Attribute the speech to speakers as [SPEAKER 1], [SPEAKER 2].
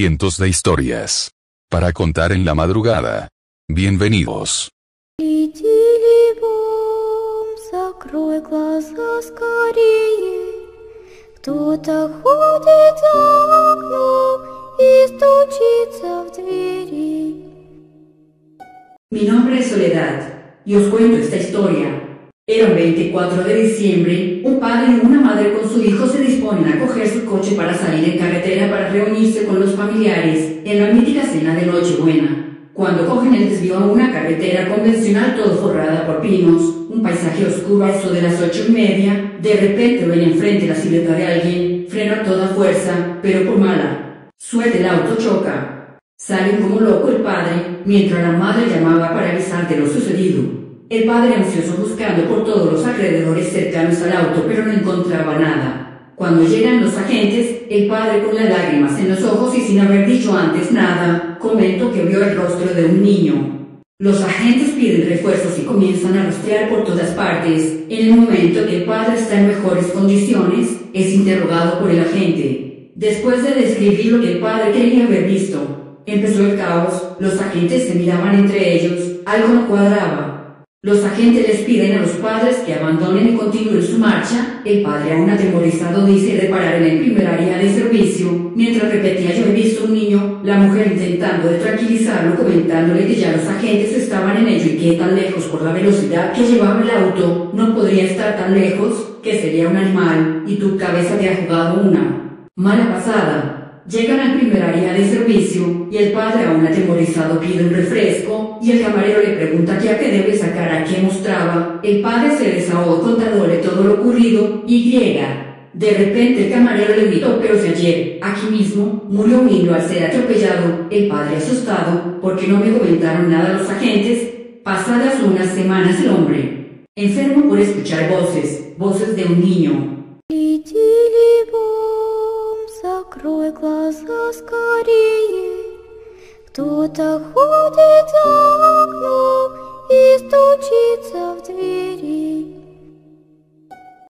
[SPEAKER 1] cientos de historias. Para contar en la madrugada. Bienvenidos.
[SPEAKER 2] закрой глаза скорее. Кто-то ходит за окном и стучится в двери.
[SPEAKER 3] Mi nombre es Soledad y os cuento esta historia. Era un 24 de diciembre, un padre y una madre con su hijo se disponen a coger su coche para salir en carretera para reunirse con los familiares en la mítica cena de Nochebuena. Cuando cogen el desvío a una carretera convencional todo forrada por pinos, un paisaje oscuro a eso de las ocho y media, de repente ven enfrente la silueta de alguien, frena toda fuerza, pero por mala. Suelta el auto, choca. Salen como loco el padre, mientras la madre llamaba para avisar de lo sucedido. El padre ansioso buscando por todos los alrededores cercanos al auto, pero no encontraba nada. Cuando llegan los agentes, el padre con las lágrimas en los ojos y sin haber dicho antes nada, comentó que vio el rostro de un niño. Los agentes piden refuerzos y comienzan a rastrear por todas partes. En el momento que el padre está en mejores condiciones, es interrogado por el agente. Después de describir lo que el padre quería haber visto, empezó el caos, los agentes se miraban entre ellos, algo no cuadraba, los agentes les piden a los padres que abandonen y continúen su marcha. El padre, aún atemorizado, dice de parar en el primer área de servicio. Mientras repetía yo he visto un niño, la mujer intentando tranquilizarlo, comentándole que ya los agentes estaban en ello y que tan lejos por la velocidad que llevaba el auto, no podría estar tan lejos, que sería un animal, y tu cabeza te ha jugado una. Mala pasada, Llegan al primer área de servicio y el padre, aún atemorizado, pide un refresco y el camarero le pregunta qué a qué debe sacar a qué mostraba. El padre se desahogó contándole todo lo ocurrido y llega. De repente el camarero le invitó, pero si ayer, aquí mismo, murió un niño al ser atropellado, el padre asustado, porque no me comentaron nada los agentes, pasadas unas semanas el hombre, enfermo por escuchar voces, voces de un niño,
[SPEAKER 2] Закрой глаза скорее, кто-то ходит за